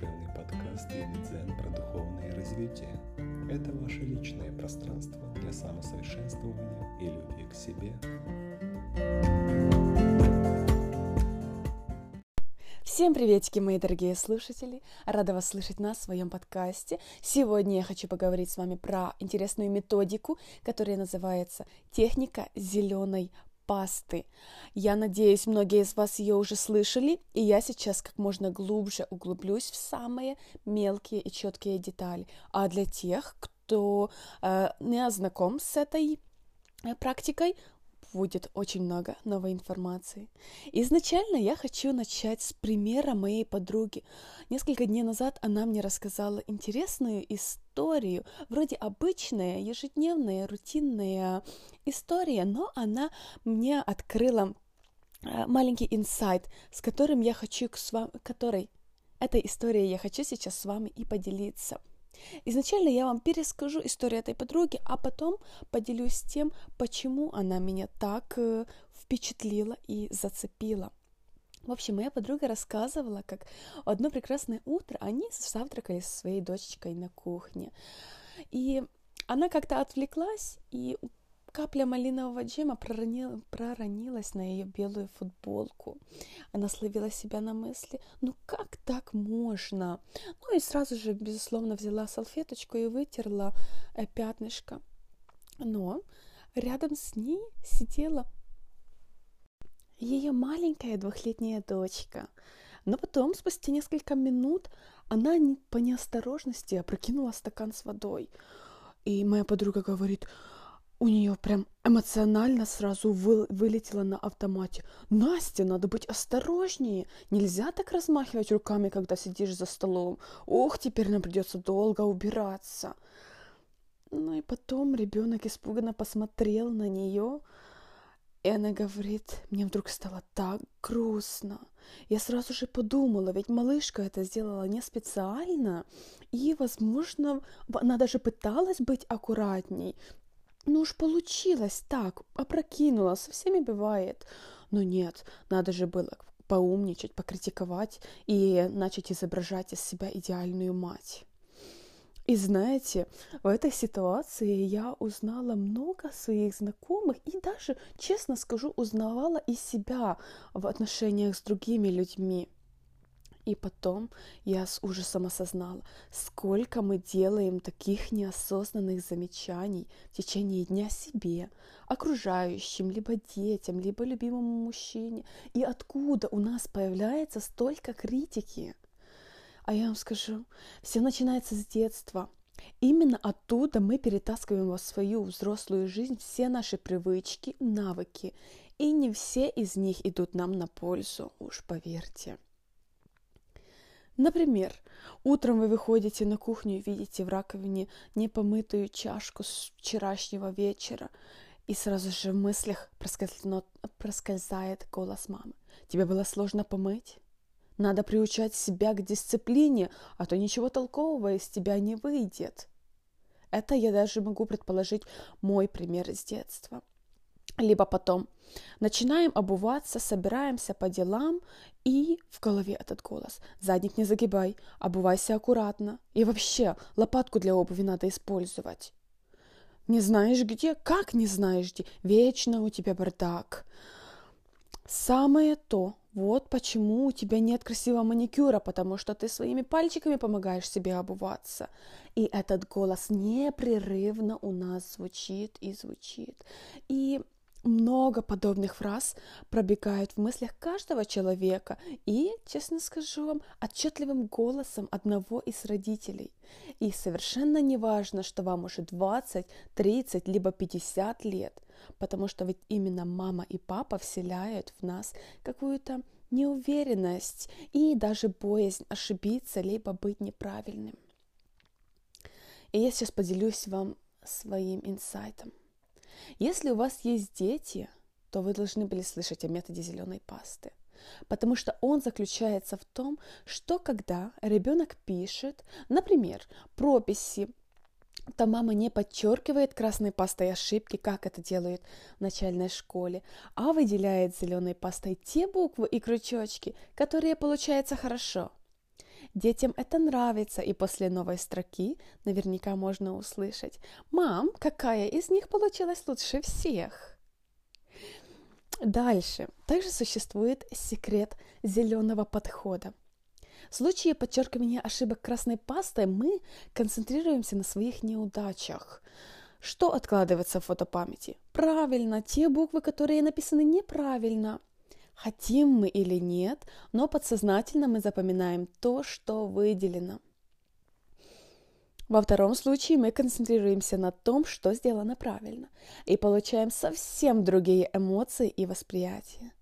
душевный подкаст Дзен про духовное развитие. Это ваше личное пространство для самосовершенствования и любви к себе. Всем приветики, мои дорогие слушатели! Рада вас слышать на своем подкасте. Сегодня я хочу поговорить с вами про интересную методику, которая называется «Техника зеленой пасты. Я надеюсь, многие из вас ее уже слышали, и я сейчас как можно глубже углублюсь в самые мелкие и четкие детали. А для тех, кто э, не знаком с этой э, практикой, будет очень много новой информации. Изначально я хочу начать с примера моей подруги. Несколько дней назад она мне рассказала интересную историю, вроде обычная, ежедневная, рутинная история, но она мне открыла э, маленький инсайт, с которым я хочу с вами, который этой историей я хочу сейчас с вами и поделиться. Изначально я вам перескажу историю этой подруги, а потом поделюсь тем, почему она меня так э, впечатлила и зацепила. В общем, моя подруга рассказывала, как одно прекрасное утро они завтракали со своей дочечкой на кухне. И она как-то отвлеклась и Капля малинового джема проронила, проронилась на ее белую футболку. Она словила себя на мысли, ну как так можно? Ну и сразу же, безусловно, взяла салфеточку и вытерла э, пятнышко. Но рядом с ней сидела ее маленькая двухлетняя дочка. Но потом, спустя несколько минут, она по неосторожности опрокинула стакан с водой. И моя подруга говорит, у нее прям эмоционально сразу вы, вылетело на автомате. Настя, надо быть осторожнее. Нельзя так размахивать руками, когда сидишь за столом. Ох, теперь нам придется долго убираться. Ну и потом ребенок испуганно посмотрел на нее, и она говорит, мне вдруг стало так грустно. Я сразу же подумала, ведь малышка это сделала не специально, и, возможно, она даже пыталась быть аккуратней, ну уж получилось так, опрокинула, со всеми бывает. Но нет, надо же было поумничать, покритиковать и начать изображать из себя идеальную мать. И знаете, в этой ситуации я узнала много своих знакомых и даже, честно скажу, узнавала и себя в отношениях с другими людьми. И потом я с ужасом осознала, сколько мы делаем таких неосознанных замечаний в течение дня себе, окружающим, либо детям, либо любимому мужчине, и откуда у нас появляется столько критики. А я вам скажу, все начинается с детства. Именно оттуда мы перетаскиваем во свою взрослую жизнь все наши привычки, навыки, и не все из них идут нам на пользу, уж поверьте. Например, утром вы выходите на кухню и видите в раковине непомытую чашку с вчерашнего вечера, и сразу же в мыслях проскользает голос мамы. Тебе было сложно помыть? Надо приучать себя к дисциплине, а то ничего толкового из тебя не выйдет. Это я даже могу предположить мой пример из детства либо потом. Начинаем обуваться, собираемся по делам, и в голове этот голос. Задник не загибай, обувайся аккуратно. И вообще, лопатку для обуви надо использовать. Не знаешь где? Как не знаешь где? Вечно у тебя бардак. Самое то. Вот почему у тебя нет красивого маникюра, потому что ты своими пальчиками помогаешь себе обуваться. И этот голос непрерывно у нас звучит и звучит. И много подобных фраз пробегают в мыслях каждого человека и, честно скажу вам, отчетливым голосом одного из родителей. И совершенно не важно, что вам уже 20, 30, либо 50 лет, потому что ведь именно мама и папа вселяют в нас какую-то неуверенность и даже боязнь ошибиться, либо быть неправильным. И я сейчас поделюсь вам своим инсайтом. Если у вас есть дети, то вы должны были слышать о методе зеленой пасты. Потому что он заключается в том, что когда ребенок пишет, например, прописи, то мама не подчеркивает красной пастой ошибки, как это делают в начальной школе, а выделяет зеленой пастой те буквы и крючочки, которые получаются хорошо. Детям это нравится, и после новой строки наверняка можно услышать «Мам, какая из них получилась лучше всех?» Дальше. Также существует секрет зеленого подхода. В случае подчеркивания ошибок красной пастой мы концентрируемся на своих неудачах. Что откладывается в фотопамяти? Правильно, те буквы, которые написаны неправильно. Хотим мы или нет, но подсознательно мы запоминаем то, что выделено. Во втором случае мы концентрируемся на том, что сделано правильно, и получаем совсем другие эмоции и восприятия.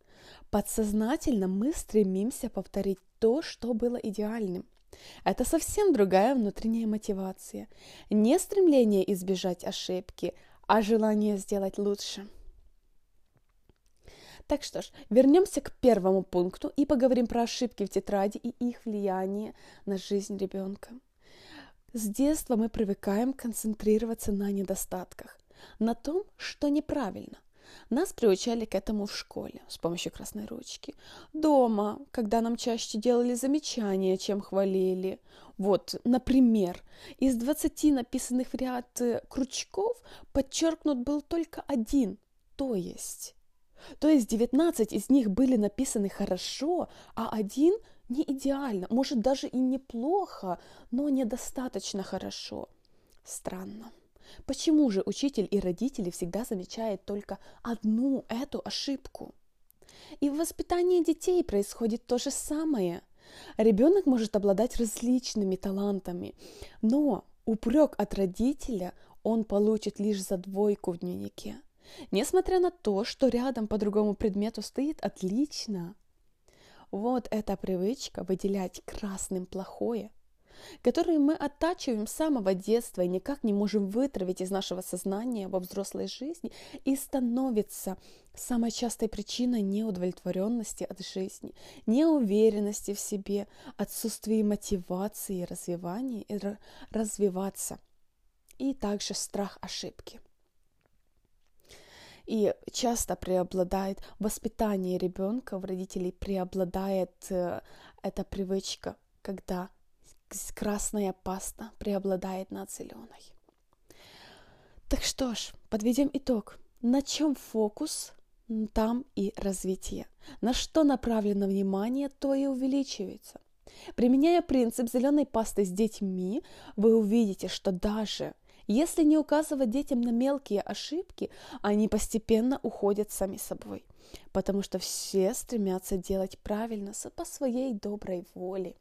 Подсознательно мы стремимся повторить то, что было идеальным. Это совсем другая внутренняя мотивация. Не стремление избежать ошибки, а желание сделать лучше. Так что ж, вернемся к первому пункту и поговорим про ошибки в тетради и их влияние на жизнь ребенка. С детства мы привыкаем концентрироваться на недостатках, на том, что неправильно. Нас приучали к этому в школе с помощью красной ручки. Дома, когда нам чаще делали замечания, чем хвалили. Вот, например, из 20 написанных в ряд э, крючков подчеркнут был только один, то есть. То есть 19 из них были написаны хорошо, а один не идеально, может даже и неплохо, но недостаточно хорошо. Странно. Почему же учитель и родители всегда замечают только одну эту ошибку? И в воспитании детей происходит то же самое. Ребенок может обладать различными талантами, но упрек от родителя он получит лишь за двойку в дневнике. Несмотря на то, что рядом по другому предмету стоит отлично – вот эта привычка выделять красным плохое, которую мы оттачиваем с самого детства и никак не можем вытравить из нашего сознания во взрослой жизни и становится самой частой причиной неудовлетворенности от жизни, неуверенности в себе, отсутствия мотивации развивания и развиваться, и также страх ошибки. И часто преобладает воспитание ребенка, в родителей преобладает э, эта привычка, когда красная паста преобладает над зеленой. Так что ж, подведем итог. На чем фокус, там и развитие. На что направлено внимание, то и увеличивается. Применяя принцип зеленой пасты с детьми, вы увидите, что даже если не указывать детям на мелкие ошибки, они постепенно уходят сами собой, потому что все стремятся делать правильно по своей доброй воле.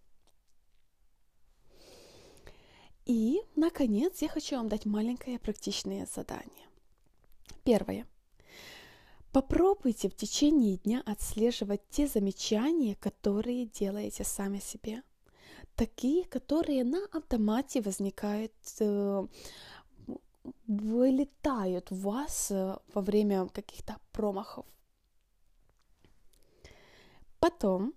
И, наконец, я хочу вам дать маленькое практичное задание. Первое. Попробуйте в течение дня отслеживать те замечания, которые делаете сами себе. Такие, которые на автомате возникают э, вылетают в вас э, во время каких-то промахов. Потом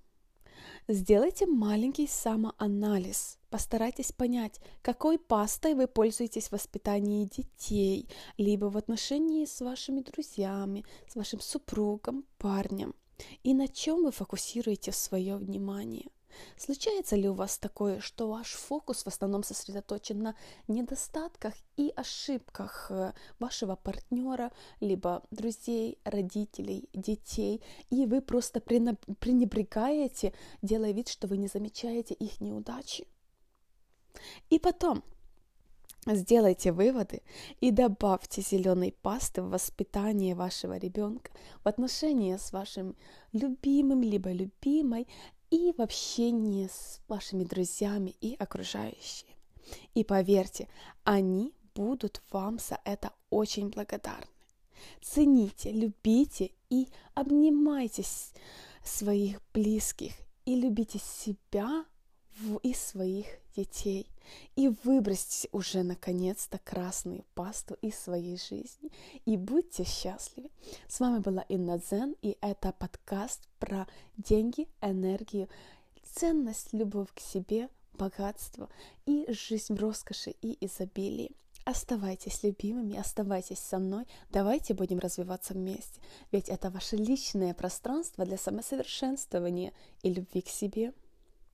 сделайте маленький самоанализ. Постарайтесь понять, какой пастой вы пользуетесь в воспитании детей, либо в отношении с вашими друзьями, с вашим супругом, парнем, и на чем вы фокусируете свое внимание – Случается ли у вас такое, что ваш фокус в основном сосредоточен на недостатках и ошибках э, вашего партнера, либо друзей, родителей, детей, и вы просто пренебрегаете, делая вид, что вы не замечаете их неудачи? И потом, Сделайте выводы и добавьте зеленой пасты в воспитание вашего ребенка, в отношения с вашим любимым либо любимой и в общении с вашими друзьями и окружающими. И поверьте, они будут вам за это очень благодарны. Цените, любите и обнимайте своих близких и любите себя и своих детей. И выбросьте уже наконец-то красную пасту из своей жизни. И будьте счастливы. С вами была Инна Дзен, и это подкаст про деньги, энергию, ценность, любовь к себе, богатство и жизнь в роскоши и изобилии. Оставайтесь любимыми, оставайтесь со мной, давайте будем развиваться вместе, ведь это ваше личное пространство для самосовершенствования и любви к себе.